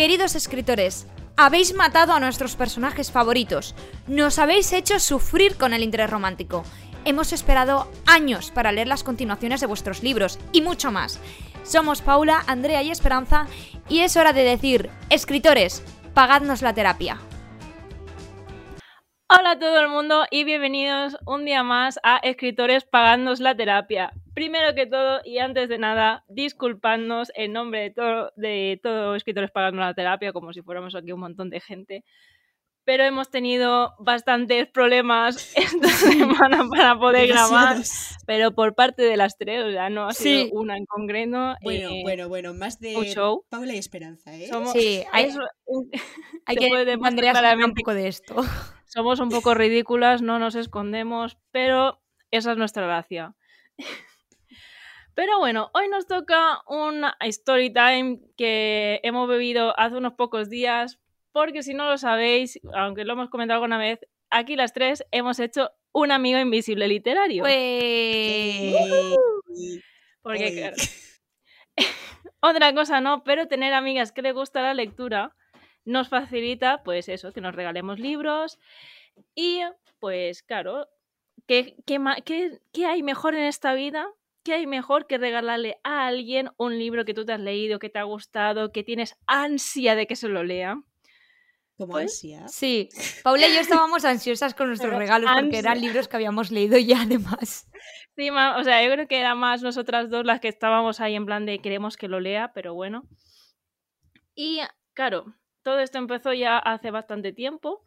Queridos escritores, habéis matado a nuestros personajes favoritos. Nos habéis hecho sufrir con el interés romántico. Hemos esperado años para leer las continuaciones de vuestros libros y mucho más. Somos Paula, Andrea y Esperanza y es hora de decir, escritores, pagadnos la terapia. Hola a todo el mundo y bienvenidos un día más a Escritores Pagándonos la Terapia. Primero que todo y antes de nada, disculpadnos en nombre de todo, de todo Escritores Pagándonos la Terapia, como si fuéramos aquí un montón de gente. Pero hemos tenido bastantes problemas esta semana para poder grabar, pero por parte de las tres, o sea, no ha sido una en concreto. Bueno, eh, bueno, bueno, más de un show. Paula y Esperanza, ¿eh? Somos- Sí, hay, eso- hay que habla un claramente poco de esto. somos un poco ridículas, no nos escondemos, pero esa es nuestra gracia. Pero bueno, hoy nos toca un story time que hemos bebido hace unos pocos días, porque si no lo sabéis, aunque lo hemos comentado alguna vez, aquí las tres hemos hecho un amigo invisible literario. Pues, porque claro, otra cosa no, pero tener amigas que les gusta la lectura nos facilita, pues eso, que nos regalemos libros y, pues claro, ¿qué, qué- qué hay mejor en esta vida? ¿Qué hay mejor que regalarle a alguien un libro que tú te has leído, que te ha gustado, que tienes ansia de que se lo lea? Como Pues, ansia. sí, Paula y yo estábamos ansiosas con nuestros Pero regalos porque eran libros que habíamos leído ya además. Sí, o sea, yo creo que era más nosotras dos las que estábamos ahí en plan de queremos que lo lea, pero bueno. Y claro, todo esto empezó ya hace bastante tiempo.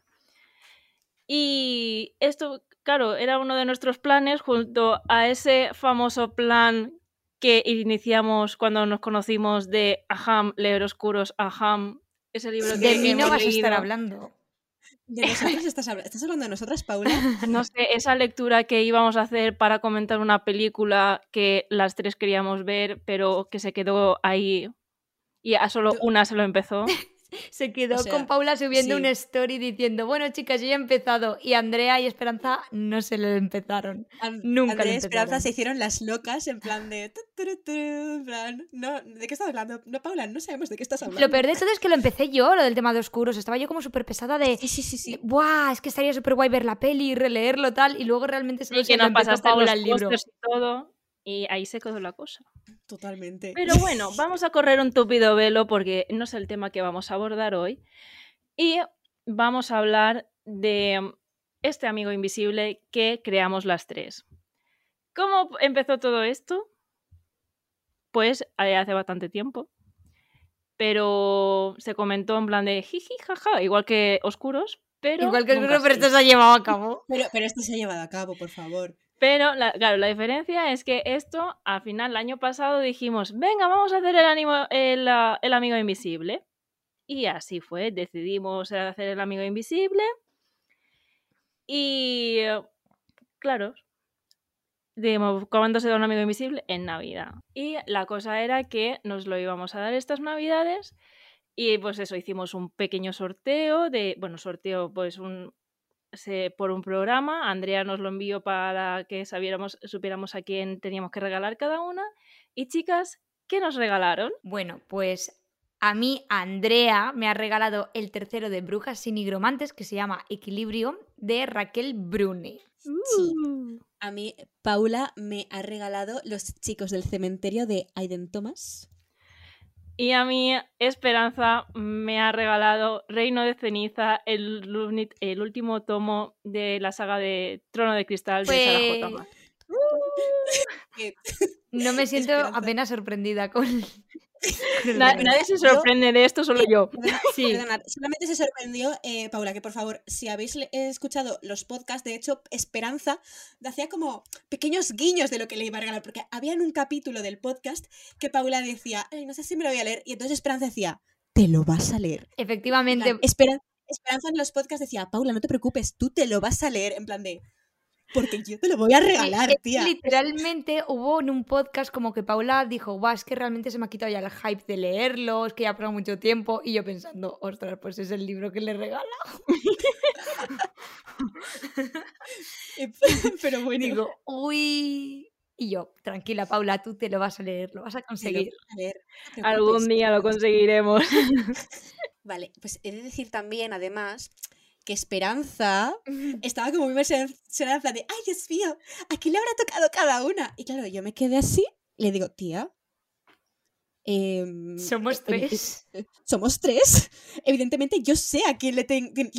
Y esto, claro, era uno de nuestros planes junto a ese famoso plan que iniciamos cuando nos conocimos de Aham, Leer Oscuros, Aham, ese libro que De mí no vas a estar hablando. ¿De nosotras estás hablando? ¿Estás hablando de nosotras, Paula? No sé, esa lectura que íbamos a hacer para comentar una película que las tres queríamos ver, pero que se quedó ahí y a solo una se lo empezó. Se quedó O sea, con Paula subiendo sí. una story diciendo, bueno chicas, yo ya he empezado. Y Andrea y Esperanza no se lo empezaron. Nunca Andrea y Esperanza se hicieron las locas en plan de... tu, tu, tu, en plan, no, ¿De qué estás hablando? No, Paula, no sabemos de qué estás hablando. Lo peor de todo es que lo empecé yo, lo del tema de oscuros. Estaba yo como súper pesada de... Sí, sí, sí, sí. Buah, es que estaría súper guay ver la peli y releerlo tal. Y luego realmente se que lo nos empezó pasaste Paula los el libro. y todo. Y ahí se quedó la cosa. Totalmente. Pero bueno, vamos a correr un tupido velo porque no es el tema que vamos a abordar hoy. Y vamos a hablar de este amigo invisible que creamos las tres. ¿Cómo empezó todo esto? Pues eh, hace bastante tiempo. Pero se comentó en plan de jiji, jaja, igual que Oscuros, pero. Igual que grupo, pero esto se ha llevado a cabo. Pero, pero esto se ha llevado a cabo, por favor. Pero, la- claro, la diferencia es que esto, al final, el año pasado dijimos, venga, vamos a hacer el, ah, amigo invisible. Y así fue, decidimos hacer el amigo invisible. Y, claro, dijimos, ¿cuándo se da un amigo invisible? En Navidad. Y la cosa era que nos lo íbamos a dar estas Navidades. Y pues eso, hicimos un pequeño sorteo de, bueno, sorteo, pues un, se- por un programa. Andrea nos lo envió para que sabiéramos, supiéramos a quién teníamos que regalar cada una. Y chicas, ¿qué nos regalaron? Bueno, pues a mí Andrea me ha regalado el tercero de Brujas sin nigromantes que se llama Equilibrio de Raquel Brune. Sí. Uh. A mí, Paula me ha regalado Los chicos del cementerio de Aiden Thomas. Y a mí, Esperanza me ha regalado Reino de Ceniza, el, el último tomo de la saga de Trono de Cristal de Sarah J. Pues- No me siento Esperanza. apenas sorprendida con... Na- nadie se sorprende de esto, solo yo. Perdona- Sí. Perdonad, solamente se sorprendió, eh, Paula, que por favor, si habéis eh, escuchado los podcasts, de hecho, Esperanza hacía como pequeños guiños de lo que le iba a regalar, porque había en un capítulo del podcast que Paula decía, "Ay, no sé si me lo voy a leer, y entonces Esperanza decía, te lo vas a leer. En Efectivamente, plan, Esperan- Esperanza en los podcasts decía, Paula, no te preocupes, tú te lo vas a leer, en plan de, porque yo te lo voy a regalar, es tía. literalmente hubo en un podcast como que Paula dijo, guau, es que realmente se me ha quitado ya el hype de leerlo, es que ya ha pasado mucho tiempo, y yo pensando, ostras, pues es el libro que le regala. Eh, Pero bueno, digo, uy. Y yo, tranquila, Paula, tú te lo vas a leer, lo vas a conseguir. a leer, Algún día lo conseguiremos. Vale, pues he de decir también, además, que Esperanza estaba como muy emocionada, de, ay, Dios mío, ¿a quién le habrá tocado cada una? Y claro, yo me quedé así, le digo, tía, em, Somos tres. somos tres. Evidentemente yo sé a quién le,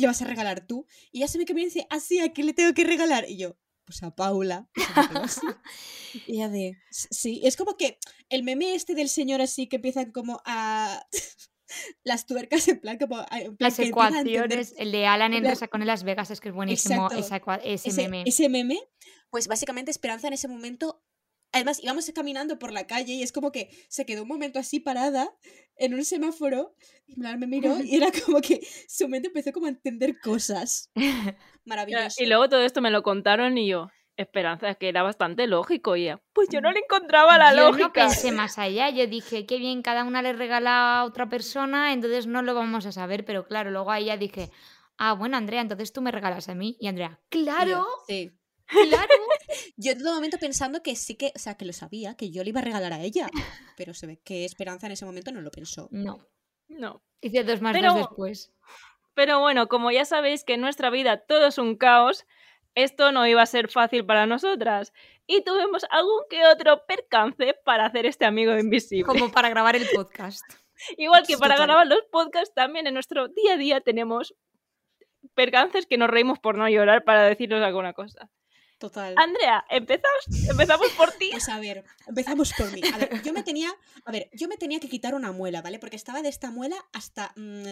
vas a regalar tú. Y ella se me quedó y dice, así, ¿a quién le tengo que regalar? Y yo, pues a Paula. Y se me quedó así. Y ella de, "S- sí, es como que el meme este del señor así que empiezan como a... Las tuercas en plan como... en plan Las que a entender ecuaciones, el de Alan en Resaca en Las Vegas es que es buenísimo esa ese, ese, meme. ese meme, pues básicamente Esperanza en ese momento, además íbamos caminando por la calle y es como que se quedó un momento así parada en un semáforo y me miró y era como que su mente empezó como a entender cosas. Maravilloso. Y luego todo esto me lo contaron y yo, Esperanza, es que era bastante lógico. Y ella, pues yo no le encontraba la yo no lógica. pensé más allá, yo dije, qué bien, cada una le regala a otra persona, entonces no lo vamos a saber, pero claro, luego a ella dije, ah, bueno, Andrea, entonces tú me regalas a mí. Y Andrea, claro, sí. claro. Yo en todo momento pensando que sí que, o sea, que lo sabía, que yo le iba a regalar a ella. Pero se ve que Esperanza en ese momento no lo pensó. No, No. hice dos más Pero- dos después. Pero bueno, como ya sabéis que en nuestra vida todo es un caos, esto no iba a ser fácil para nosotras. Y tuvimos algún que otro percance para hacer este amigo invisible. Como para grabar el podcast. Igual que para grabar los podcasts, también en nuestro día a día tenemos percances que nos reímos por no llorar para decirnos alguna cosa. Total. Andrea, empezamos, empezamos por ti. Pues a ver, empezamos por mí. A ver, yo me tenía, a ver, yo me tenía que quitar una muela, ¿vale? Porque estaba de esta muela hasta mm,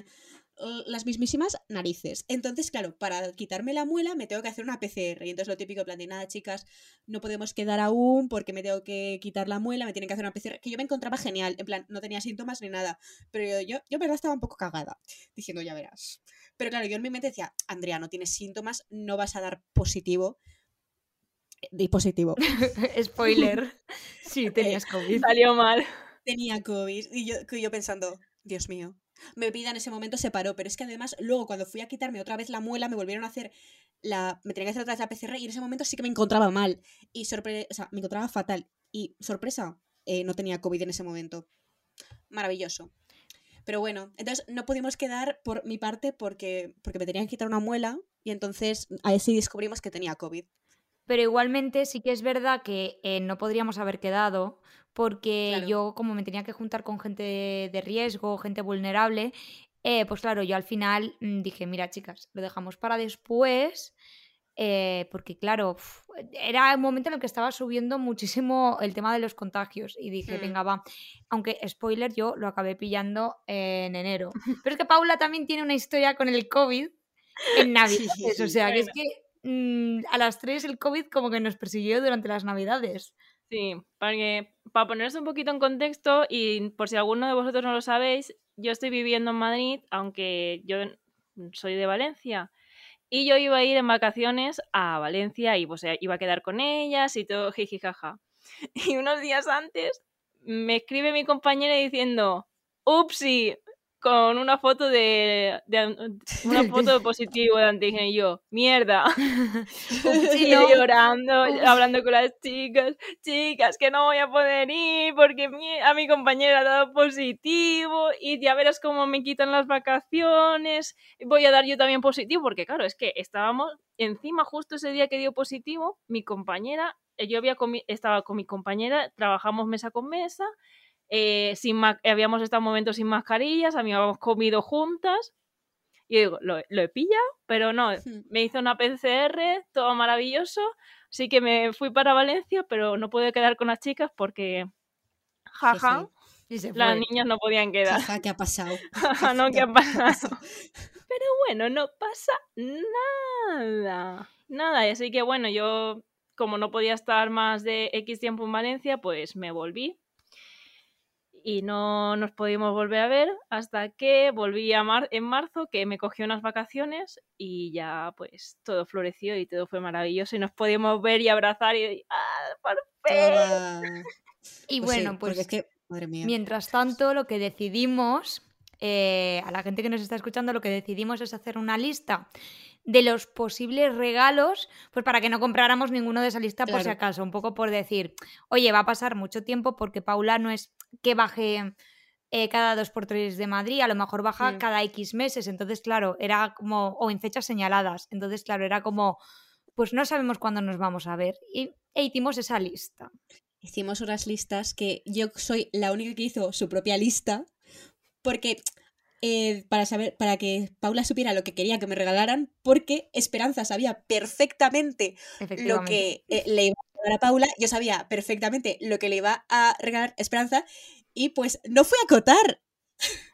las mismísimas narices. Entonces, claro, para quitarme la muela me tengo que hacer una PCR. Y entonces lo típico, en plan de nada, chicas, no podemos quedar aún porque me tengo que quitar la muela, me tienen que hacer una PCR. Que yo me encontraba genial, en plan, no tenía síntomas ni nada. Pero yo, yo, yo en verdad estaba un poco cagada, diciendo, ya verás. Pero claro, yo en mi mente decía, Andrea, no tienes síntomas, no vas a dar positivo. Eh, Di positivo. Spoiler. Sí, tenías COVID. Salió mal. tenía COVID. Y yo, que yo pensando, Dios mío. Mi vida en ese momento se paró, pero es que además luego cuando fui a quitarme otra vez la muela me volvieron a hacer la... Me tenía que hacer otra vez la PCR y en ese momento sí que me encontraba mal. Y sorpresa, o sea, me encontraba fatal. Y sorpresa, eh, no tenía COVID en ese momento. Maravilloso. Pero bueno, entonces no pudimos quedar por mi parte porque, porque me tenían que quitar una muela y entonces ahí sí descubrimos que tenía COVID. Pero igualmente sí que es verdad que eh, no podríamos haber quedado porque Claro. yo como me tenía que juntar con gente de, de riesgo, gente vulnerable, eh, pues claro, yo al final mm, dije, mira chicas, lo dejamos para después, eh, porque claro, era un momento en el que estaba subiendo muchísimo el tema de los contagios y dije, Mm. venga, va, aunque spoiler, yo lo acabé pillando en enero. Pero es que Paula también tiene una historia con el COVID en Navidades, o sea, que es que mm, a las tres el COVID como que nos persiguió durante las Navidades. Sí, porque para poneros un poquito en contexto y por si alguno de vosotros no lo sabéis, yo estoy viviendo en Madrid, aunque yo soy de Valencia. Y yo iba a ir en vacaciones a Valencia y pues, iba a quedar con ellas y todo jiji jaja. Y unos días antes me escribe mi compañera diciendo, upsi, con una foto de, de- una foto de positivo de antígeno y yo, mierda. Sí, llorando, hablando con las chicas, chicas, que no voy a poder ir porque a mi compañera ha dado positivo y ya verás cómo me quitan las vacaciones, voy a dar yo también positivo, porque claro, es que estábamos encima justo ese día que dio positivo, mi compañera, eh, yo había comi- estaba con mi compañera, trabajamos mesa con mesa, eh, sin habíamos estado momentos sin mascarillas, habíamos comido juntas. Y digo, lo, lo he pillado, pero no, me hizo una PCR, todo maravilloso. Así que me fui para Valencia, pero no pude quedar con las chicas porque, jaja, Y se las niñas no podían quedar. Jaja, ¿qué ha pasado? Jaja, no, ¿qué ha pasado? Pero bueno, no pasa nada. Nada, y así que bueno, yo como no podía estar más de X tiempo en Valencia, pues me volví. Y no nos pudimos volver a ver hasta que volví a mar en marzo, que me cogió unas vacaciones y ya pues todo floreció y todo fue maravilloso y nos podíamos ver y abrazar y ¡ah, por fin! Y Pues sí, bueno, pues es que, madre mía. Mientras tanto, lo que decidimos, eh, a la gente que nos está escuchando, lo que decidimos es hacer una lista de los posibles regalos, pues para que no compráramos ninguno de esa lista por si acaso, un poco por decir, oye, va a pasar mucho tiempo porque Paula no es que baje eh, cada dos por tres de Madrid, a lo mejor baja cada X meses. Entonces, claro, era como, o en fechas señaladas. Entonces, claro, era como, pues no sabemos cuándo nos vamos a ver. Y e hicimos esa lista. Hicimos unas listas que yo soy la única que hizo su propia lista, porque eh, para saber, para que Paula supiera lo que quería que me regalaran, porque Esperanza sabía perfectamente lo que eh, le iba a regalar a Paula, yo sabía perfectamente lo que le iba a regalar Esperanza, y pues no fui a acotar.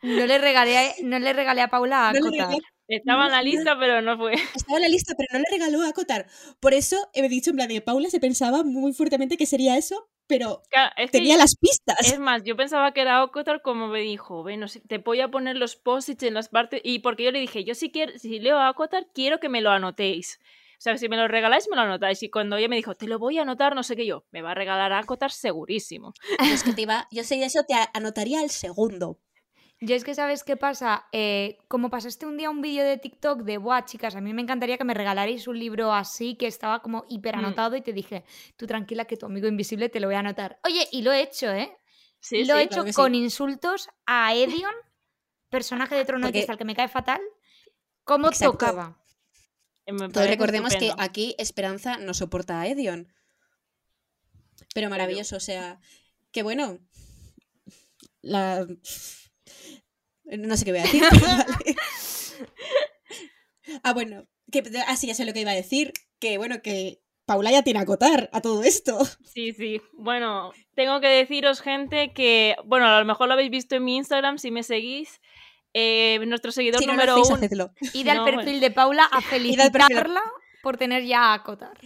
No le regalé, no le regalé a Paula a No acotar. Estaba en la lista, pero no fue. Estaba en la lista, pero no le regaló a acotar. Por eso he dicho en plan de Paula se pensaba muy fuertemente que sería eso, pero Claro, es que tenía las pistas. Es más, yo pensaba que era Ocotar como me dijo, bueno, si- te voy a poner los posits en las partes y porque yo le dije, yo si quiero, si leo Ocotar, quiero que me lo anotéis. O sea, si me lo regaláis, me lo anotáis. Y cuando ella me dijo, te lo voy a anotar, no sé qué yo, me va a regalar Acotar segurísimo. Pues que te iba, yo sé de eso, te a- anotaría el segundo. Yo es que, ¿sabes qué pasa? Eh, como pasaste un día un vídeo de TikTok de, buah, chicas, a mí me encantaría que me regalarais un libro así, que estaba como hiper Mm. anotado, y te dije, tú tranquila que tu amigo invisible te lo voy a anotar. Oye, y lo he hecho, ¿eh? Sí, lo sí. he hecho claro que sí. con insultos a Edion, personaje de Trono Porque- Cristal que me cae fatal, como Exacto. tocaba. Todos recordemos que aquí Esperanza no soporta a Edion. Pero maravilloso, o sea, que bueno. La. No sé qué voy a decir. vale. Ah, bueno. Que, ah, sí, ya sé lo que iba a decir. Que bueno, que Paula ya tiene a acotar a todo esto. Sí, sí. Bueno, tengo que deciros, gente, que, bueno, a lo mejor lo habéis visto en mi Instagram si me seguís. Eh, nuestro seguidor Si no lo número hacéis, uno. hacedlo. Id al No, perfil de Paula a felicitarla por tener ya a acotar.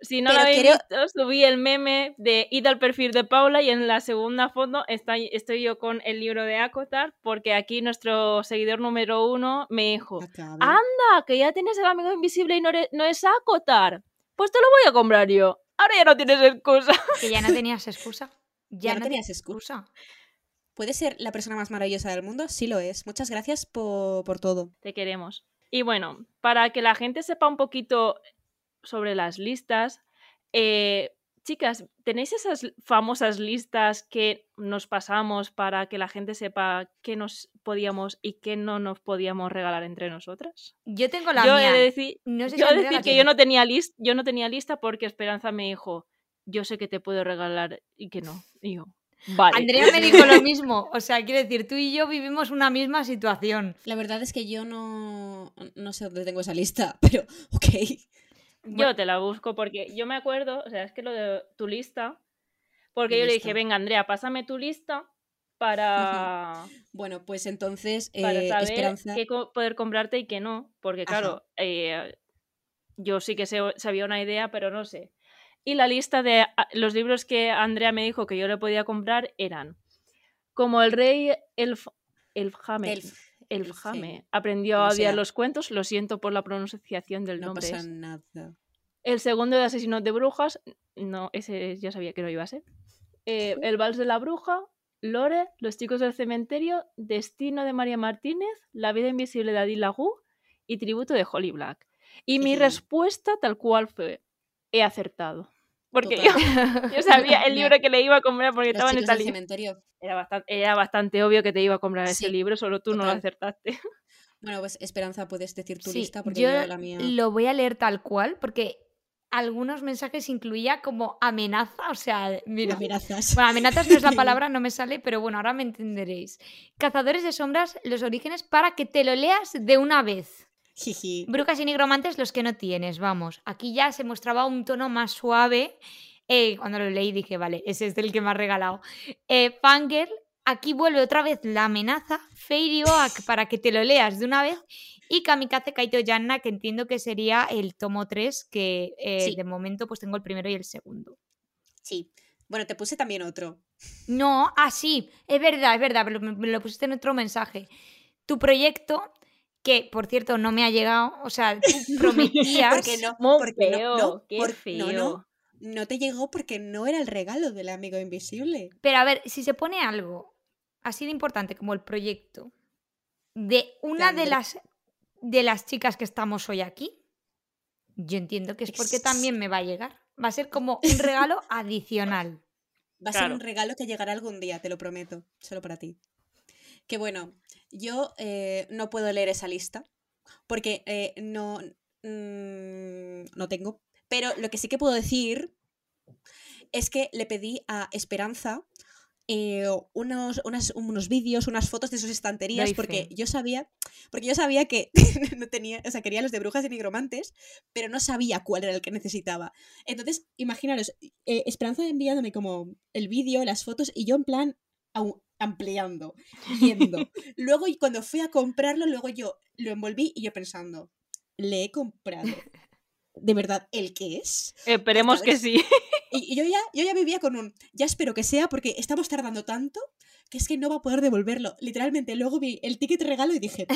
Si no Pero lo habéis creo- visto, subí el meme de id al perfil de Paula y en la segunda foto está, estoy yo con el libro de Acotar porque aquí nuestro seguidor número uno me dijo, Acabe. anda, que ya tienes el amigo invisible y no, eres- no es Acotar. Pues te lo voy a comprar yo. Ahora ya no tienes excusa. Que ya no tenías excusa. Ya, Ya no tenías excusa. ¿Puede ser la persona más maravillosa del mundo? Sí lo es. Muchas gracias por, por todo. Te queremos. Y bueno, para que la gente sepa un poquito sobre las listas, eh, chicas, ¿tenéis esas famosas listas que nos pasamos para que la gente sepa qué nos podíamos y qué no nos podíamos regalar entre nosotras? Yo tengo la yo mía. he de decir, No sé si yo he de decir que tiene. yo no tenía lista, yo no tenía lista porque Esperanza me dijo, yo sé que te puedo regalar y que no. Y yo, vale. Andrea me dijo lo mismo. O sea, quiero decir, tú y yo vivimos una misma situación. La verdad es que yo no, no sé dónde tengo esa lista, pero ok. Yo te la busco porque yo me acuerdo, o sea, es que lo de tu lista, porque Mi yo le dije, venga, Andrea, pásame tu lista para, Bueno, pues entonces, para eh, saber Esperanza. qué co- poder comprarte y qué no. Porque, claro, eh, yo sí que sé- sabía una idea, pero no sé. Y la lista de ah, los libros que Andrea me dijo que yo le podía comprar eran como el rey Elf, Elfhame. Elf- Elfhame aprendió a odiar los cuentos, lo siento por la pronunciación del No nombre. pasa es- nada. el segundo de Asesinos de Brujas, no, ese ya sabía que no iba a ser. Eh, el Vals de la Bruja, Lore, Los Chicos del Cementerio, Destino de María Martínez, La Vida Invisible de Adil Lagu y Tributo de Holly Black. Y mi respuesta tal cual fue, he acertado. Porque yo, yo sabía el libro que le iba a comprar porque Los estaba en esta lista. cementerio. Era bastante, era bastante obvio que te iba a comprar ese libro, solo tú no lo acertaste. Bueno, pues Esperanza, puedes decir tu Sí, lista porque yo yo, la mía. lo voy a leer tal cual porque algunos mensajes incluía como amenaza. O sea, mira. Amenazas. Bueno, amenazas no es la palabra, no me sale, pero bueno, ahora me entenderéis. Cazadores de sombras, los orígenes, para que te lo leas de una vez. Jiji. Brujas y nigromantes, los que no tienes, vamos. Aquí ya se mostraba un tono más suave. Eh, cuando lo leí dije, vale, ese es el que me ha regalado. Eh, Fangirl, aquí vuelve otra vez la amenaza. Fairy Oak, para que te lo leas de una vez. Y Kamikaze Kaito Yanna, que entiendo que sería el tomo 3, que eh, Sí. de momento pues tengo el primero y el segundo. Sí. Bueno, te puse también otro. No, ah, sí, es verdad, es verdad, pero me, me lo pusiste en otro mensaje. Tu proyecto, que por cierto no me ha llegado, o sea, tú prometías. Porque no, porque no, feo, no, qué por- feo. no, no, no te llegó porque no era el regalo del amigo invisible. Pero a ver, si se pone algo así de importante como el proyecto de una de las de las chicas que estamos hoy aquí, yo entiendo que es porque también me va a llegar. Va a ser como un regalo adicional. Va a ser un regalo que llegará algún día, te lo prometo. Solo para ti. Que bueno, yo eh, no puedo leer esa lista porque eh, no, mm, no tengo. Pero lo que sí que puedo decir es que le pedí a Esperanza eh, unos, unas- unos vídeos, unas fotos de sus estanterías, Doy porque fe. yo sabía, porque yo sabía que no tenía, o sea, quería los de brujas y nigromantes, pero no sabía cuál era el que necesitaba. Entonces, imaginaros, eh, Esperanza enviándome como el vídeo, las fotos, y yo en plan ampliando, viendo. luego, y cuando fui a comprarlo, luego yo lo envolví y yo pensando, le he comprado. ¿De verdad el que es? Esperemos que sí. Y, y yo, ya, yo ya vivía con un, ya espero que sea, porque estamos tardando tanto que es que no va a poder devolverlo. Literalmente, luego vi el ticket regalo y dije,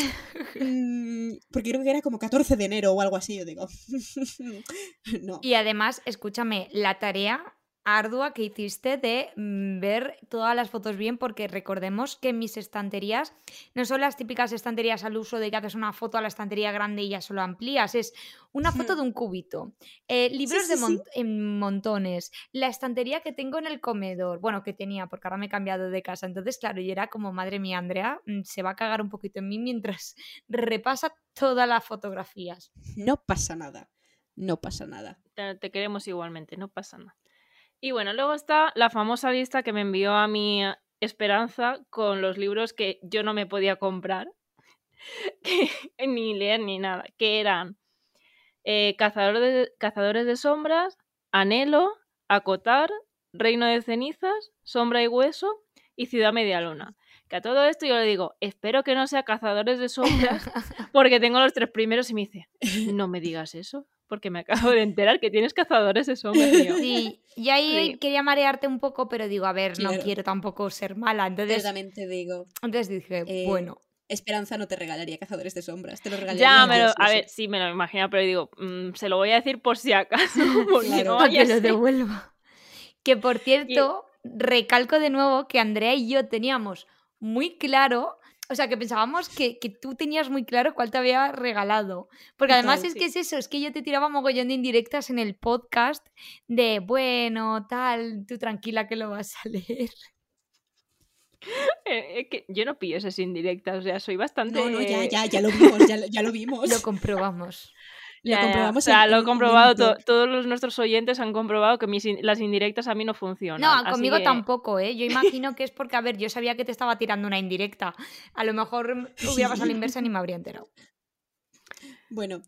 "Mm", porque creo que era como 14 de enero o algo así, yo digo, no. Y además, escúchame, la tarea ardua que hiciste de mm, ver todas las fotos bien, porque recordemos que mis estanterías no son las típicas estanterías al uso de que haces una foto a la estantería grande y ya solo amplías, es una foto de un cubito, eh, libros sí, de sí. en montones, la estantería que tengo en el comedor, bueno, que tenía, porque ahora me he cambiado de casa, entonces, claro, yo era como, madre mía, Andrea mm, se va a cagar un poquito en mí mientras repasa todas las fotografías. No pasa nada, no pasa nada. Te, te queremos igualmente, no pasa nada. Y bueno, luego está la famosa lista que me envió a mi Esperanza con los libros que yo no me podía comprar, que- ni leer ni nada, que eran eh, Cazador de- Cazadores de Sombras, Anhelo, Acotar, Reino de Cenizas, Sombra y Hueso y Ciudad Media Luna. Que a todo esto yo le digo, espero que no sea Cazadores de Sombras, porque tengo los tres primeros y me dice, no me digas eso, porque me acabo de enterar que tienes Cazadores de Sombras. Y yo, Sí, y ahí Sí. quería marearte un poco, pero digo, a ver, no quiero tampoco ser mala. Entonces, te digo, entonces dije, eh, bueno, Esperanza no te regalaría Cazadores de Sombras, te lo regalaría Ya, me lo- sí, a sí. ver, sí, me lo imagino, pero digo, mm, se lo voy a decir por si acaso, porque Claro. no para vaya que lo devuelva. Que por cierto, recalco de nuevo que Andrea y yo teníamos muy claro, o sea, que pensábamos que, que tú tenías muy claro cuál te había regalado. Porque además es sí. que es eso, es que yo te tiraba mogollón de indirectas en el podcast de, bueno, tal, tú tranquila que lo vas a leer. Eh, es que yo no pillo esas indirectas, o sea, soy bastante... No, no, ya, ya, ya lo vimos, ya lo vimos. Lo comprobamos. Lo Ya, ya, comprobamos O sea, en- lo he comprobado, to- todos los, nuestros oyentes han comprobado que mis in- las indirectas a mí no funcionan. No, así conmigo que- tampoco, ¿eh? Yo imagino que es porque, a ver, yo sabía que te estaba tirando una indirecta. A lo mejor hubiera pasado la inversa ni me habría enterado. Bueno,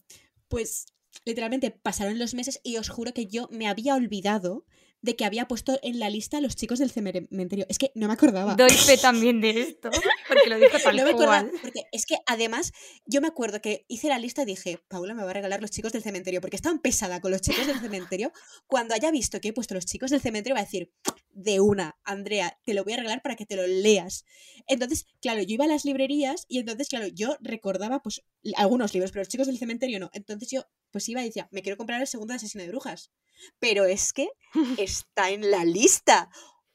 pues literalmente pasaron los meses y os juro que yo me había olvidado de que había puesto en la lista a los chicos del cementerio. Es que no me acordaba. Doy fe también de esto, porque lo dijo tal no me acordaba, cual. porque es que además yo me acuerdo que hice la lista y dije, Paula me va a regalar los chicos del cementerio, porque estaba pesada con los chicos del cementerio. Cuando haya visto que he puesto los chicos del cementerio, va a decir, de una, Andrea, te lo voy a regalar para que te lo leas. Entonces, claro, yo iba a las librerías y entonces, claro, yo recordaba pues algunos libros, pero los chicos del cementerio no. Entonces yo pues iba y decía, me quiero comprar el segundo de Asesino de Brujas. Pero es que está en la lista.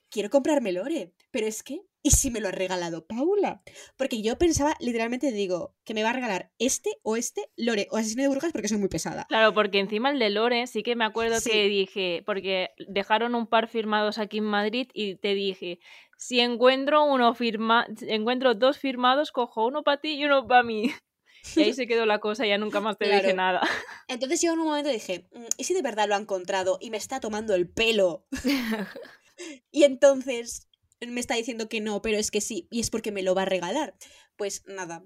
Quiero comprarme Lore, pero es que, ¿y si me lo ha regalado Paula? Porque yo pensaba, literalmente digo, que me va a regalar este o este Lore o Asesino de Brujas porque soy muy pesada. Claro, porque encima el de Lore sí que me acuerdo Sí. que dije, porque dejaron un par firmados aquí en Madrid y te dije, si encuentro uno firma, si encuentro dos firmados, cojo uno para ti y uno para mí. Y ahí se quedó la cosa, ya nunca más te dije nada. Entonces yo en un momento dije, "Mm, ¿y si de verdad lo ha encontrado y me está tomando el pelo? y entonces me está diciendo que no, pero es que sí, y es porque me lo va a regalar. Pues nada,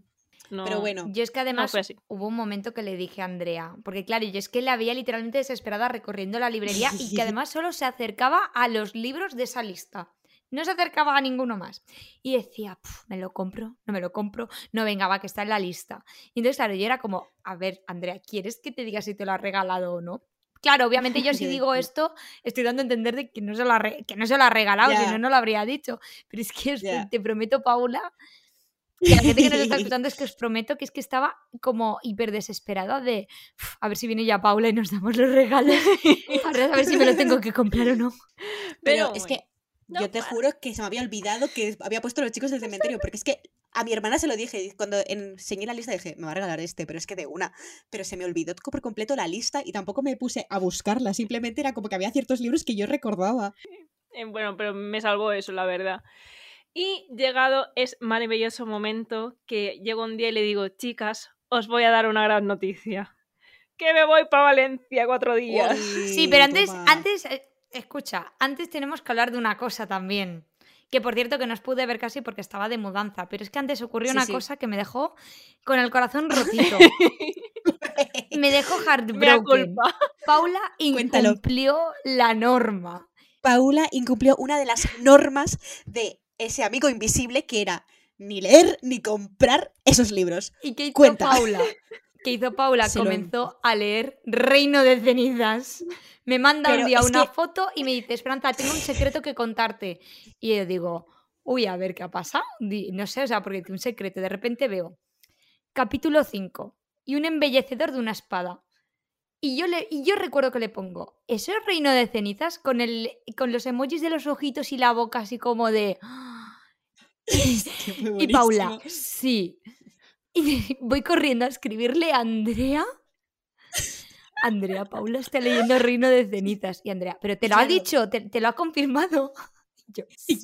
No. pero bueno. Yo es que además fue así. hubo un momento que le dije a Andrea, porque claro, yo es que la veía literalmente desesperada recorriendo la librería y que además solo se acercaba a los libros de esa lista. No se acercaba a ninguno más. Y decía, "Puf, me lo compro, no me lo compro, no venga, va, que está en la lista. Y entonces, claro, yo era como, a ver, Andrea, ¿quieres que te diga si te lo ha regalado o no? Claro, obviamente yo si digo esto, estoy dando a entender de que no se lo ha, que no se lo ha regalado, si no, no lo habría dicho. Pero es que te prometo, Paula, y a la gente que nos está escuchando es que os prometo que es que estaba como hiper desesperada de "Uf, a ver si viene ya Paula y nos damos los regalos para saber si me lo tengo que comprar o no. Pero, Pero es bueno. que No yo te juro que se me había olvidado que había puesto los chicos del cementerio, porque es que a mi hermana se lo dije, cuando enseñé la lista dije, me va a regalar este, pero es que de una, pero se me olvidó por completo la lista y tampoco me puse a buscarla, simplemente era como que había ciertos libros que yo recordaba. Eh, Bueno, pero me salvó eso, la verdad. Y llegado es maravilloso momento que llego un día y le digo, chicas, os voy a dar una gran noticia. Que me voy para Valencia cuatro días. Sí, pero antes, antes, eh, escucha, antes tenemos que hablar de una cosa también. Que por cierto que no os pude ver casi porque estaba de mudanza, pero es que antes ocurrió Sí, una sí. cosa que me dejó con el corazón rotito. me dejó heartbroken. culpa. Paula Cuéntalo. incumplió la norma. Paula incumplió una de las normas de ese amigo invisible que era ni leer ni comprar esos libros. ¿Y qué hizo Cuenta. Paula? ¿Qué hizo Paula? Se lo Comenzó a leer Reino de Cenizas. Me manda Pero un día una que- foto y me dice, Esperanza, tengo un secreto que contarte. Y yo digo, uy, a ver qué ha pasado. No sé, o sea, porque un secreto. De repente veo capítulo 5 y un embellecedor de una espada. Y yo, le, y yo recuerdo que le pongo, ¿eso es Reino de Cenizas? Con, el, con los emojis de los ojitos y la boca así como de... Y Paula, sí. Y voy corriendo a escribirle a Andrea. Andrea, Paula está leyendo Reino de Cenizas. Y Andrea, pero te lo ha dicho, te, te lo ha confirmado. Yo, Sí,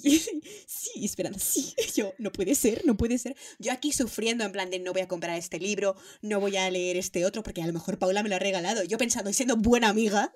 sí, Esperanza, sí. Yo, no puede ser, no puede ser. Yo aquí sufriendo en plan de no voy a comprar este libro, no voy a leer este otro, porque a lo mejor Paula me lo ha regalado. Yo pensando y siendo buena amiga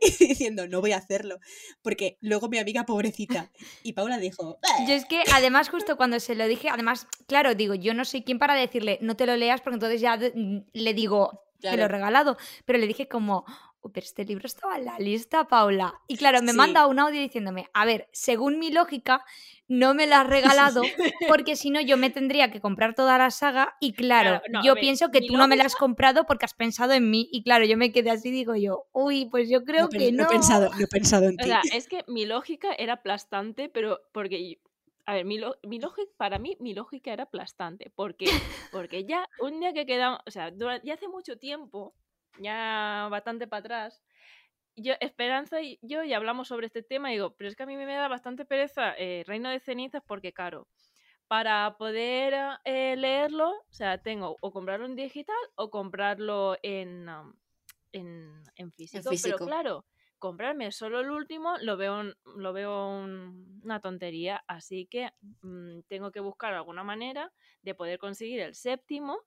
y diciendo no voy a hacerlo. Porque luego mi amiga pobrecita. Y Paula dijo, "Bah". yo es que además justo cuando se lo dije, además, claro, digo, yo no soy quien para decirle, no te lo leas, porque entonces ya le digo, te lo he Claro. regalado. Pero le dije como, "Oh, pero este libro estaba en la lista, Paula. Y claro, me Sí. manda un audio diciéndome, a ver, según mi lógica, no me la has regalado porque si no yo me tendría que comprar toda la saga y claro, Claro, no, a yo ver, pienso que tú no me la has comprado porque has pensado en mí y claro, yo me quedé así digo yo, uy, pues yo creo no, que no no. he pensado, no he pensado en O ti. sea, es que mi lógica era aplastante, pero porque... A ver, mi, lo- mi lógica, para mí, mi lógica era aplastante. Porque, porque ya un día que quedamos, o sea, dura- ya hace mucho tiempo, ya bastante para atrás, yo, Esperanza y yo ya hablamos sobre este tema y digo, pero es que a mí me da bastante pereza eh, Reino de Cenizas porque, claro, para poder eh, leerlo, o sea, tengo o comprarlo en digital o comprarlo en, um, en, en físico. Pero físico. claro, comprarme solo el último lo veo, un- lo veo un- una tontería, así que mm, tengo que buscar alguna manera de poder conseguir el séptimo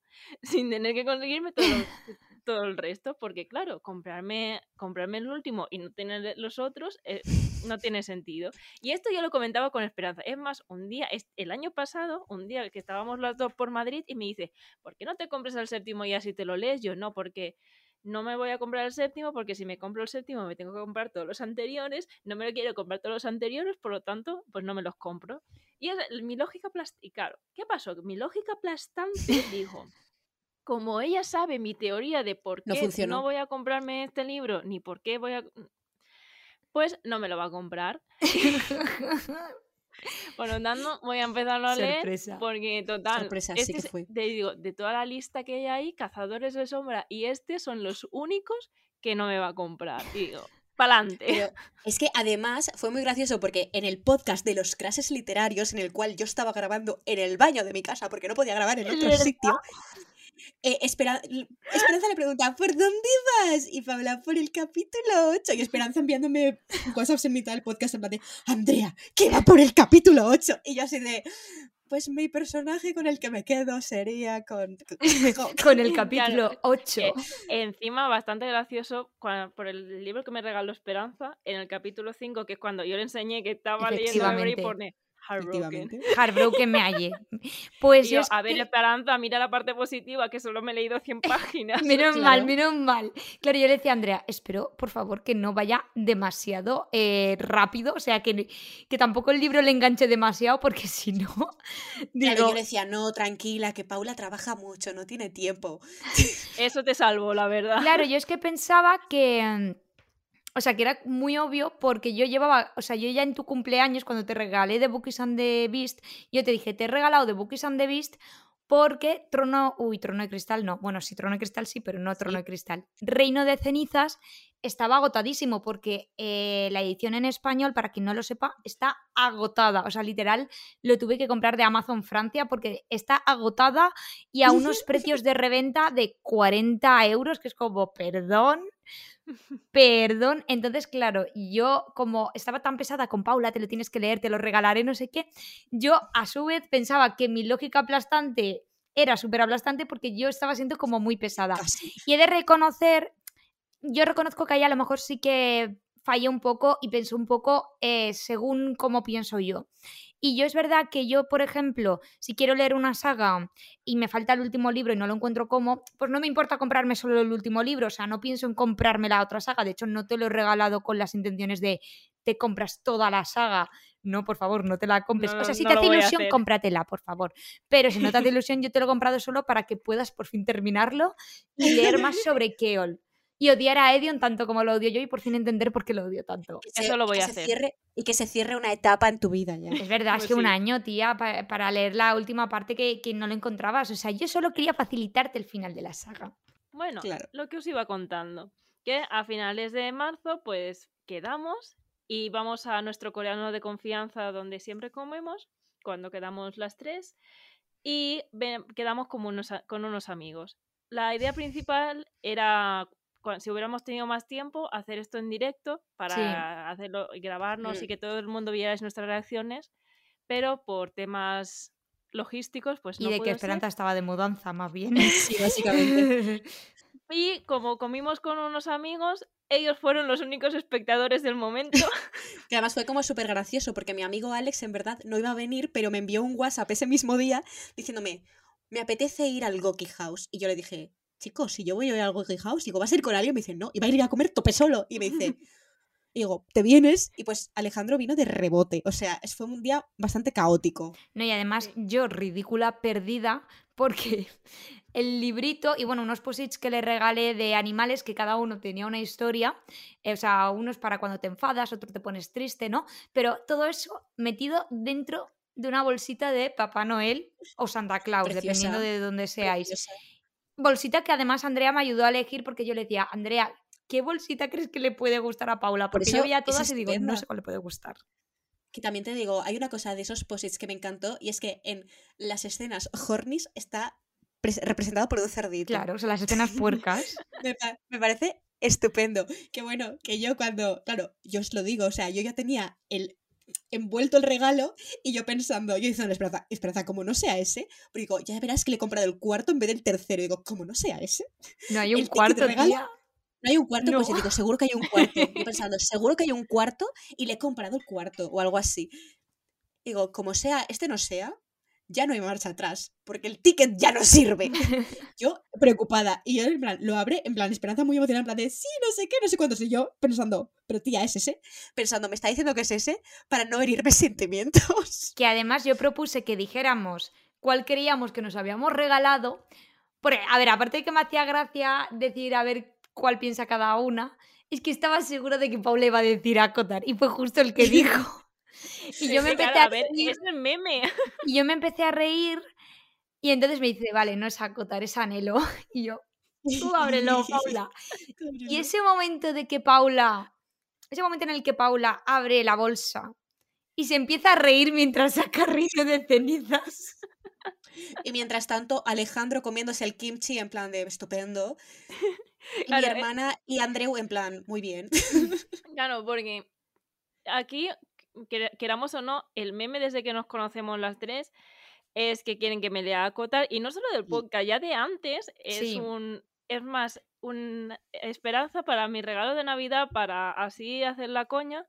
sin tener que conseguirme todo, lo- todo el resto, porque claro, comprarme, comprarme el último y no tener los otros eh, no tiene sentido. Y esto yo lo comentaba con Esperanza. Es más, un día, es- el año pasado, un día que estábamos las dos por Madrid y me dice, ¿por qué no te compras el séptimo y así te lo lees? Yo no, porque no me voy a comprar el séptimo porque si me compro el séptimo me tengo que comprar todos los anteriores, no me lo quiero comprar todos los anteriores, por lo tanto, pues no me los compro. Y es mi lógica plástica. Claro, ¿qué pasó? Mi lógica aplastante dijo, como ella sabe mi teoría de por qué no voy a comprarme este libro, ni por qué voy a... Pues no me lo va a comprar. Por lo tanto, voy a empezarlo a leer Sorpresa. porque, total, Sorpresa, sí este que es- fue. te digo, de toda la lista que hay ahí, Cazadores de Sombra y este son los únicos que no me va a comprar. Y digo, pa'lante. Es que además fue muy gracioso porque en el podcast de los crases literarios, en el cual yo estaba grabando en el baño de mi casa porque no podía grabar en otro sitio, eh, Espera- Esperanza le pregunta, ¿por dónde vas? Y Paula, por el capítulo 8. Y Esperanza enviándome WhatsApps en mitad del podcast en plan de, Andrea, que va por el capítulo 8. Y yo así de, pues mi personaje con el que me quedo sería con... con- el capítulo 8. Eh, Encima, bastante gracioso por el libro que me regaló Esperanza, en el capítulo 5, que es cuando yo le enseñé que estaba leyendo y pone Heartbroken. Heartbroken me hallé. Pues Y yo yo, es a ver, que- Esperanza, mira la parte positiva, que solo me he leído 100 páginas. Menos Claro. mal, menos mal. Claro, yo le decía a Andrea, espero, por favor, que no vaya demasiado eh, rápido, o sea, que, que tampoco el libro le enganche demasiado, porque si no, Claro, yo le decía, no, tranquila, que Paula trabaja mucho, no tiene tiempo. Eso te salvó, la verdad. claro, yo es que pensaba que, mm, o sea, que era muy obvio porque yo llevaba, o sea, yo ya en tu cumpleaños, cuando te regalé The Bookies and the Beast, yo te dije, te he regalado The Bookies and the Beast porque Trono, uy, Trono de Cristal no, bueno, sí, Trono de Cristal sí, pero no Trono de Cristal. Reino de Cenizas estaba agotadísimo porque eh, la edición en español, para quien no lo sepa, está agotada. O sea, literal, lo tuve que comprar de Amazon Francia porque está agotada y a unos precios de reventa de 40 euros, que es como, perdón. Perdón, entonces, claro, yo como estaba tan pesada con Paula, te lo tienes que leer, te lo regalaré, no sé qué, yo a su vez pensaba que mi lógica aplastante era súper aplastante porque yo estaba siendo como muy pesada. Casi. Y he de reconocer, yo reconozco que ahí a lo mejor sí que fallé un poco y pensé un poco eh, según cómo pienso yo. Y yo es verdad que yo, por ejemplo, si quiero leer una saga y me falta el último libro y no lo encuentro como, pues no me importa comprarme solo el último libro, o sea, no pienso en comprarme la otra saga, de hecho no te lo he regalado con las intenciones de te compras toda la saga. No, por favor, no te la compres. No, o sea, si no te hace ilusión, cómpratela, por favor. Pero si no te hace ilusión, yo te lo he comprado solo para que puedas por fin terminarlo y leer más sobre Keol. Y odiar a Edion tanto como lo odio yo y por fin entender por qué lo odio tanto. Eso lo voy a hacer. cierre- y que se cierre una etapa en tu vida ya. Es verdad, Pues es que un año, tía, pa- para leer la última parte que, que no lo encontrabas. O sea, yo solo quería facilitarte el final de la saga. Bueno, Claro. lo que os iba contando, que a finales de marzo pues quedamos y vamos a nuestro coreano de confianza donde siempre comemos, cuando quedamos las tres, y quedamos como unos con unos amigos. La idea principal era, si hubiéramos tenido más tiempo, hacer esto en directo para Sí. hacerlo y grabarnos Mm. y que todo el mundo viera nuestras reacciones, pero por temas logísticos pues y no de pudo que ser. Esperanza estaba de mudanza, más bien. Sí, básicamente. Y como comimos con unos amigos, ellos fueron los únicos espectadores del momento. Que además fue como súper gracioso porque mi amigo Alex en verdad no iba a venir, pero me envió un WhatsApp ese mismo día diciéndome, me apetece ir al Goki House. Y yo le dije, chicos, si yo voy a ir al Goki House, digo, ¿vas a ir con alguien? Me dice, no, iba a ir a comer tope solo. Y me dice, y digo, ¿te vienes? Y pues Alejandro vino de rebote. O sea, fue un día bastante caótico. No, y además yo, ridícula, perdida, porque el librito y bueno, unos posits que le regalé de animales que cada uno tenía una historia, eh, o sea, unos para cuando te enfadas, otro te pones triste, ¿no? Pero todo eso metido dentro de una bolsita de Papá Noel o Santa Claus, Preciosa, dependiendo de dónde seáis. Preciosa. Bolsita que además Andrea me ayudó a elegir porque yo le decía, Andrea, ¿qué bolsita crees que le puede gustar a Paula? Por Porque eso yo veía todas y digo, no sé cuál le puede gustar. Que también te digo, hay una cosa de esos posits que me encantó y es que en las escenas Hornis está pres- representado por un cerdito. Claro, o sea, las escenas puercas. Me, pa- me parece estupendo. Que bueno, que yo cuando, claro, yo os lo digo, o sea, yo ya tenía el envuelto el regalo y yo pensando, yo diciendo, Esperanza, Esperanza, como no sea ese, pero digo, ya verás que le he comprado el cuarto en vez del tercero. Y digo, como no sea ese. No hay un cuarto, regalo. No hay un cuarto, pues No. yo digo, seguro que hay un cuarto. Yo pensando, seguro que hay un cuarto y le he comprado el cuarto o algo así. Digo, como sea, este no sea, ya no hay marcha atrás, porque el ticket ya no sirve. Yo preocupada. Y yo en plan, lo abre, en plan, esperanza muy emocionada, en plan de, sí, no sé qué, no sé cuántos. Y yo pensando, pero tía, ¿es ese? Pensando, me está diciendo que es ese para no herirme sentimientos. Que además yo propuse que dijéramos cuál creíamos que nos habíamos regalado. Porque, a ver, aparte de que me hacía gracia decir a ver cuál piensa cada una, es que estaba segura de que Paula iba a decir Acotar y fue justo el que dijo. Y yo me empecé a ver, reír, es el meme. y yo me empecé a reír y entonces me dice, vale, no es Acotar, es Anhelo. Y yo, tú ábrelo, Paula. Y ese momento de que Paula, ese momento en el que Paula abre la bolsa y se empieza a reír mientras saca río de cenizas. Y mientras tanto, Alejandro comiéndose el kimchi en plan de estupendo. Y Claro, mi eh. hermana y Andreu en plan, muy bien. Claro, porque aquí, queramos o no, el meme desde que nos conocemos las tres es que quieren que me lea acotar y no solo del podcast, ya de antes es Sí. un es más una esperanza para mi regalo de Navidad para así hacer la coña.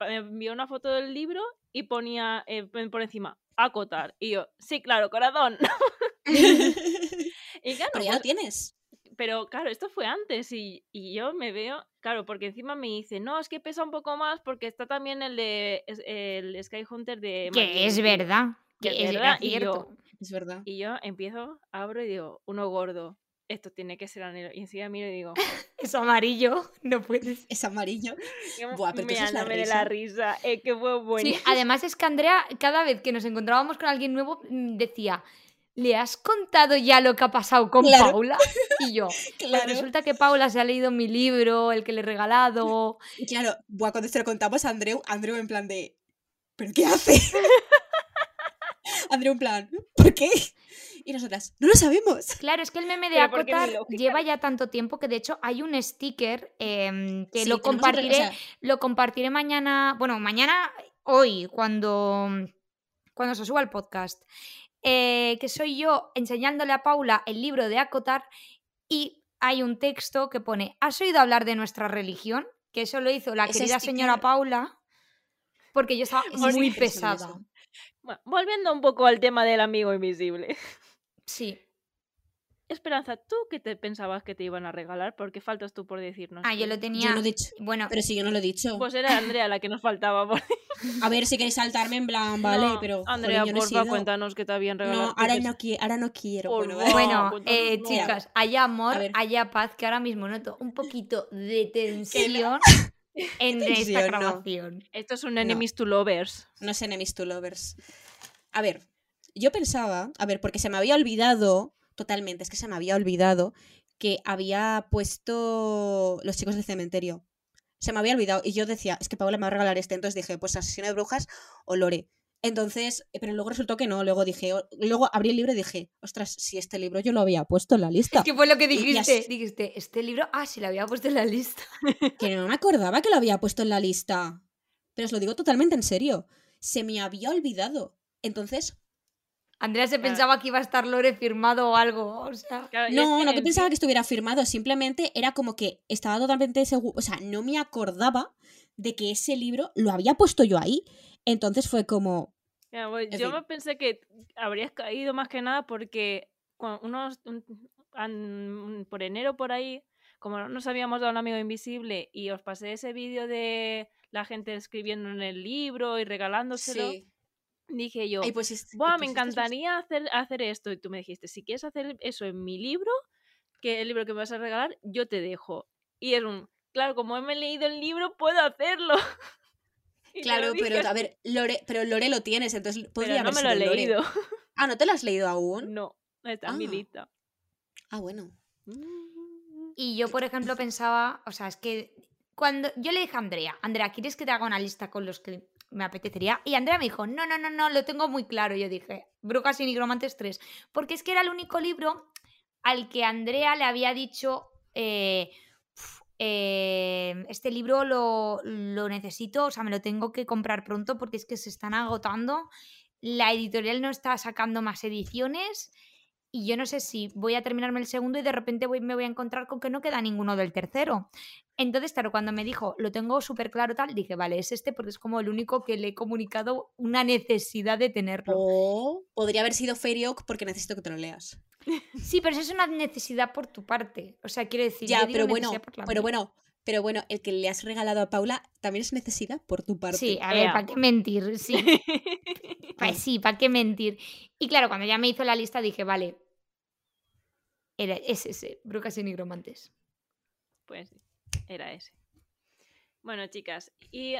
Me envió una foto del libro y ponía eh, por encima acotar y yo, sí, claro, corazón. y claro, Pero ya pues- lo tienes. Pero claro, esto fue antes y, y yo me veo, claro, porque encima me dice, no, es que pesa un poco más porque está también el de es- el Sky Hunter de Que es Maggie". verdad, Que que es es verdad, y yo- cierto. Es verdad. Y yo empiezo, abro y digo, uno gordo, esto tiene que ser anhelo. Y enseguida miro y digo, Es amarillo, no puedes. Es amarillo. "Qué Buah, pero tú sabes la de la risa, es que fue Sí, buenísimo. además es que Andrea, cada vez que nos encontrábamos con alguien nuevo, mm, decía, ¿le has contado ya lo que ha pasado con Claro. Paula? Y yo, pues Claro. resulta que Paula se ha leído mi libro, el que le he regalado. Y claro, buah, cuando se lo contamos a Andreu, Andreu en plan de. ¿Pero qué hace? Andreu en plan, ¿por qué? Y nosotras, no lo sabemos. Claro, es que el meme de Acotar lleva ya tanto tiempo que de hecho hay un sticker em, que Sí, lo o compartiré, sea, lo compartiré mañana, bueno, mañana, hoy, cuando, cuando se suba el podcast, eh, que soy yo enseñándole a Paula el libro de Acotar y hay un texto que pone, ¿has oído hablar de nuestra religión? Que eso lo hizo la querida señora Paula, porque yo estaba muy pesada. Bueno, volviendo un poco al tema del amigo invisible. Sí. Esperanza, ¿tú qué te pensabas que te iban a regalar? Porque faltas tú por decirnos. Ah, yo lo tenía. Yo no he dicho. Bueno, Pero si yo no lo he dicho. Pues era Andrea la que nos faltaba. por- A ver, si queréis saltarme en plan, vale, No, pero. Andrea, no he porfa, sido- cuéntanos que te habían regalado. No, ahora no, qui- ahora no quiero. Por Bueno, eh, no. chicas, haya amor, haya paz, que ahora mismo noto un poquito de tensión en esta Tensión, no. grabación. Esto es un enemies to lovers. No es enemies to lovers. A ver, yo pensaba, a ver, porque se me había olvidado, totalmente, es que se me había olvidado que había puesto los chicos del cementerio. Se me había olvidado y yo decía, es que Paula me va a regalar este, entonces dije, pues asesino de brujas o Lore. Entonces, eh, pero luego resultó que no, luego dije, luego abrí el libro y dije, ostras, si este libro yo lo había puesto en la lista. Es que fue lo que dijiste. así- Dijiste, este libro, ah, sí, lo había puesto en la lista. Que no me acordaba que lo había puesto en la lista. Pero os lo digo totalmente en serio. Se me había olvidado. Entonces, Andrea se Claro. pensaba que iba a estar Lore firmado o algo. O sea, Claro, No, no que en pensaba que estuviera firmado, simplemente era como que estaba totalmente seguro, o sea, no me acordaba de que ese libro lo había puesto yo ahí. Entonces fue como, pues, yo fin. me pensé que habrías caído más que nada porque unos un- an- por enero por ahí, como no nos habíamos dado un amigo invisible y os pasé ese vídeo de la gente escribiendo en el libro y regalándoselo, sí. Dije yo, Ay, pues es- Buah, pues me es los- encantaría hacer, hacer esto. Y tú me dijiste, si quieres hacer eso en mi libro, que el libro que me vas a regalar, yo te dejo. Y es un, claro, como me he leído el libro, puedo hacerlo. Y Claro, dije pero a ver, Lore, pero Lore lo tienes, entonces pero podría no haber me lo he Lore. leído. Ah, ¿no te lo has leído aún? No, está en mi Ah. lista. Ah, bueno. Y yo, por ejemplo, pensaba, o sea, es que cuando yo le dije a Andrea, Andrea, ¿quieres que te haga una lista con los que me apetecería? Y Andrea me dijo, no, no, no, no, lo tengo muy claro. Yo dije, Brujas y Nigromantes 3. Porque es que era el único libro al que Andrea le había dicho, eh, "Uf, eh, este libro lo, lo necesito, o sea, me lo tengo que comprar pronto porque es que se están agotando. La editorial no está sacando más ediciones. Y yo no sé si voy a terminarme el segundo y de repente voy- me voy a encontrar con que no queda ninguno del tercero. Entonces, claro, cuando me dijo, lo tengo súper claro tal, dije, vale, es este porque es como el único que le he comunicado una necesidad de tenerlo. O podría haber sido Fairy Oak porque necesito que te lo leas. Sí, pero eso es una necesidad por tu parte. O sea, quiero decir, yo Ya, digo pero bueno, por la pero mía. bueno, pero bueno, el que le has regalado a Paula también es necesidad por tu parte. Sí, a ver. ¿para qué mentir? Sí, pues sí, ¿para qué mentir? Y claro, cuando ya me hizo la lista dije, vale, era, es ese, Brujas y Nigromantes. Pues sí, era ese. Bueno, chicas, y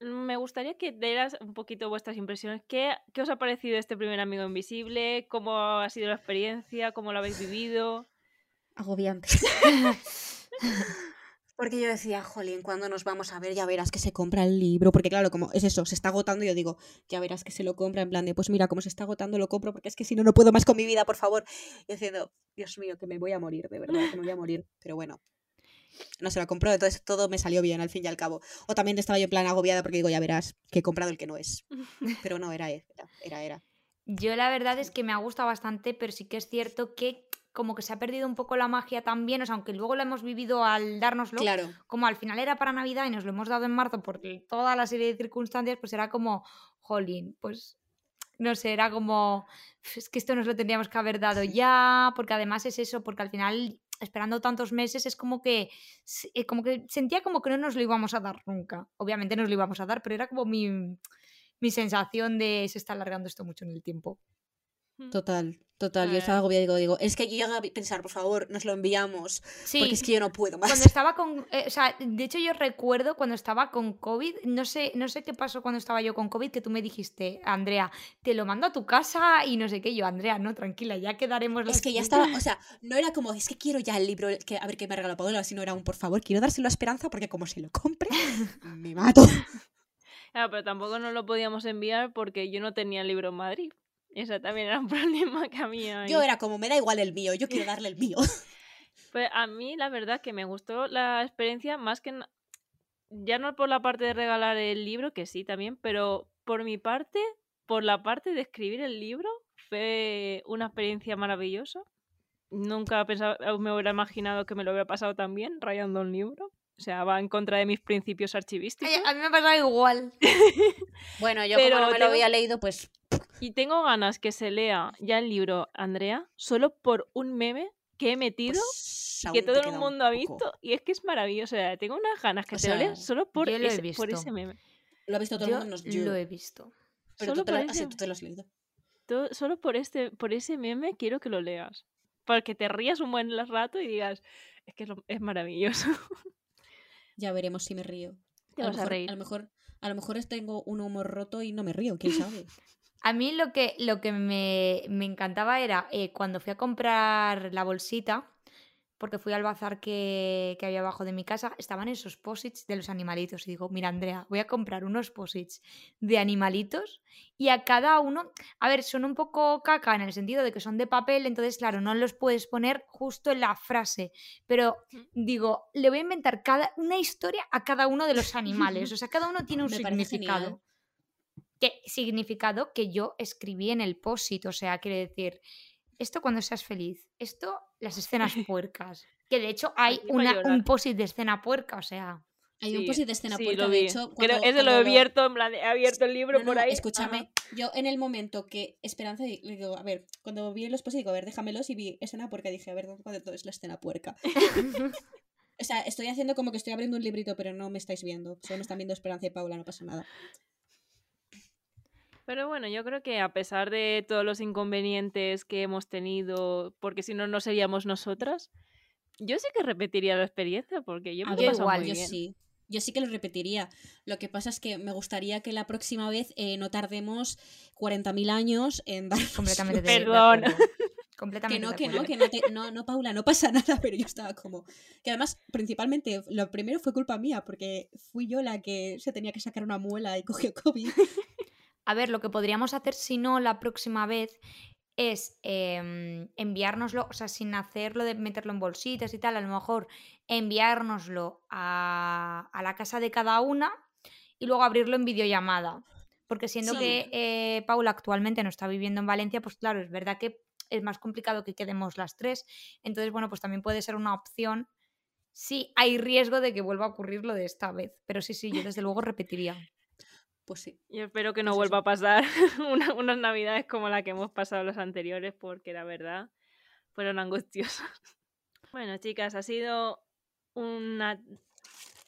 me gustaría que dieras un poquito vuestras impresiones. ¿Qué, qué os ha parecido este primer amigo invisible? ¿Cómo ha sido la experiencia? ¿Cómo lo habéis vivido? Agobiante. Porque yo decía, jolín, ¿cuándo nos vamos a ver? Ya verás que se compra el libro. Porque claro, como es eso, se está agotando, yo digo, ya verás que se lo compra en plan de, pues mira, como se está agotando, lo compro, porque es que si no, no puedo más con mi vida, por favor. Y diciendo, Dios mío, que me voy a morir, de verdad, que me voy a morir. Pero bueno, no se lo compró, entonces todo me salió bien al fin y al cabo. O también estaba yo en plan agobiada porque digo, ya verás que he comprado el que no es. Pero no, era, era, era, era. Yo la verdad es que me ha gustado bastante, pero sí que es cierto que como que se ha perdido un poco la magia también, o sea, aunque luego lo hemos vivido al dárnoslo, Claro. como al final era para Navidad y nos lo hemos dado en marzo por toda la serie de circunstancias, pues era como, jolín, pues no sé, era como, es que esto nos lo tendríamos que haber dado ya, porque además es eso, porque al final esperando tantos meses es como que eh, como que sentía como que no nos lo íbamos a dar nunca. Obviamente nos lo íbamos a dar, pero era como mi, mi sensación de se está alargando esto mucho en el tiempo. Total, total. Yo estaba agobiada y digo, digo, es que yo llego a pensar, por favor, nos lo enviamos. Sí, Porque es que yo no puedo más. cuando estaba con, eh, o sea, de hecho yo recuerdo cuando estaba con COVID, no sé, no sé qué pasó cuando estaba yo con COVID, que tú me dijiste, Andrea, te lo mando a tu casa y no sé qué, yo, Andrea, no, tranquila, ya quedaremos Es que ya estaba, o sea, no era como, es que quiero ya el libro, que, a ver qué me regaló Paola, sino era un, por favor, quiero dárselo a Esperanza porque como se lo compre, me mato. Ah, pero tampoco nos lo podíamos enviar porque yo no tenía el libro en Madrid. Esa también era un problema que había. Yo era como, me da igual el mío, yo quiero darle el mío. Pues a mí la verdad que me gustó la experiencia más que ya no por la parte de regalar el libro, que sí también, pero por mi parte, por la parte de escribir el libro, fue una experiencia maravillosa. Nunca pensaba, me hubiera imaginado que me lo hubiera pasado tan bien rayando un libro. O sea, va en contra de mis principios archivísticos. Ay, a mí me ha pasado igual. Bueno, yo Pero como no me lo había leído, pues Y tengo ganas que se lea ya el libro, Andrea, solo por un meme que he metido Pues que todo el mundo ha poco. visto y es que es maravilloso. O sea, tengo unas ganas que O te lo sea, leas solo por, lo ese, por visto. ese meme. Lo ha visto todo Yo el mundo, yo. lo he visto. Pero solo tú te, lo, por sí, ese- tú te lo has leído. Todo- solo por este, por ese meme quiero que lo leas. Para que te rías un buen rato y digas, es que es, lo- es maravilloso. Ya veremos si me río. Te a, lo vas a mejor, reír. a lo mejor, a lo mejor tengo un humor roto y no me río, quién sabe. A mí lo que, lo que me, me encantaba era eh, cuando fui a comprar la bolsita, porque fui al bazar que, que había abajo de mi casa, estaban esos posits de los animalitos. Y digo, mira, Andrea, voy a comprar unos posits de animalitos y a cada uno, a ver, son un poco caca en el sentido de que son de papel, entonces, claro, no los puedes poner justo en la frase, pero digo, le voy a inventar cada, una historia a cada uno de los animales. O sea, cada uno tiene un Me significado. Que significado que yo escribí en el posit, o sea, quiere decir, esto cuando seas feliz, esto las escenas puercas, que de hecho hay una, un posit de escena puerca, o sea, Hay un Sí, posit de escena sí, puerca, lo de hecho. Creo- cuando- ese lo cuando he abierto, en plan, he abierto el libro No, por no, ahí. escúchame, Ajá. yo en el momento que Esperanza le digo, a ver, cuando vi los posts digo, a ver, déjamelos y vi escena puerca, dije, a ver, ¿dónde todo es la escena puerca? o sea, estoy haciendo como que estoy abriendo un librito, pero no me estáis viendo. Solo me están viendo Esperanza y Paula, no pasa nada. Pero bueno, yo creo que a pesar de todos los inconvenientes que hemos tenido, porque si no, no seríamos nosotras, yo sí que repetiría la experiencia, porque yo me A lo ver, he pasado igual, muy yo bien. sí. Yo sí que lo repetiría. Lo que pasa es que me gustaría que la próxima vez eh, no tardemos 40.000 años en dar completamente de, de Perdón. acuerdo. Que Completamente no, que no, que no, te- no, no, Paula, no pasa nada, pero yo estaba como... Que además, principalmente, lo primero fue culpa mía, porque fui yo la que se tenía que sacar una muela y cogió COVID. A ver, lo que podríamos hacer si no la próxima vez es em, enviárnoslo, o sea, sin hacerlo de meterlo en bolsitas y tal, a lo mejor enviárnoslo a, a la casa de cada una y luego abrirlo en videollamada. Porque siendo Sí. que eh, Paula actualmente no está viviendo en Valencia, pues claro, es verdad que es más complicado que quedemos las tres. Entonces, bueno, pues también puede ser una opción si hay riesgo de que vuelva a ocurrir lo de esta vez. Pero sí, sí, yo desde luego repetiría. Pues sí. Yo espero que no Pues vuelva eso. a pasar una- unas navidades como la que hemos pasado las anteriores, porque la verdad fueron angustiosas. Bueno, chicas, ha sido una,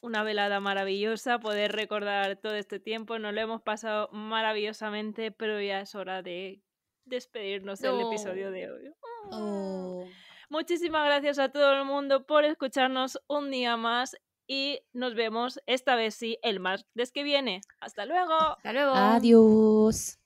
una velada maravillosa poder recordar todo este tiempo. Nos lo hemos pasado maravillosamente, pero ya es hora de despedirnos del episodio de hoy. Oh. Muchísimas gracias a todo el mundo por escucharnos un día más y nos vemos esta vez sí el martes que viene. Hasta luego. Hasta luego. adiós.